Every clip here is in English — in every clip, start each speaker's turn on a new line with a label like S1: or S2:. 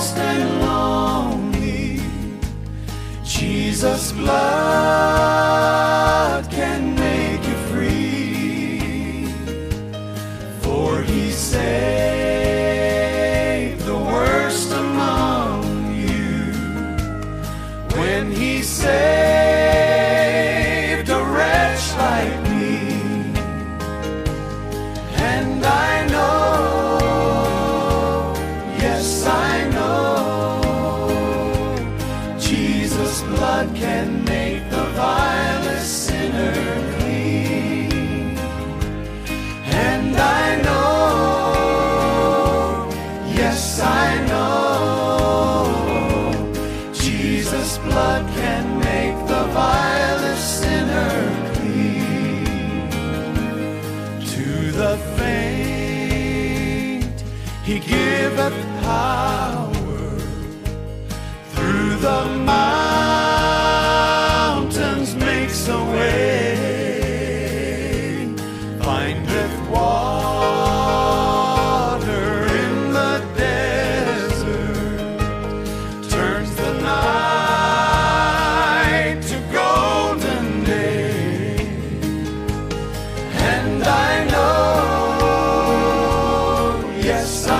S1: lost and lonely, Jesus' blood can make you free. For he saved the worst among you when he saved a wretch like me. And I know. Yes, I blood can make the vilest sinner clean. To the faint he giveth power through the mountains makes a way. Find yes,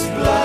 S1: His blood.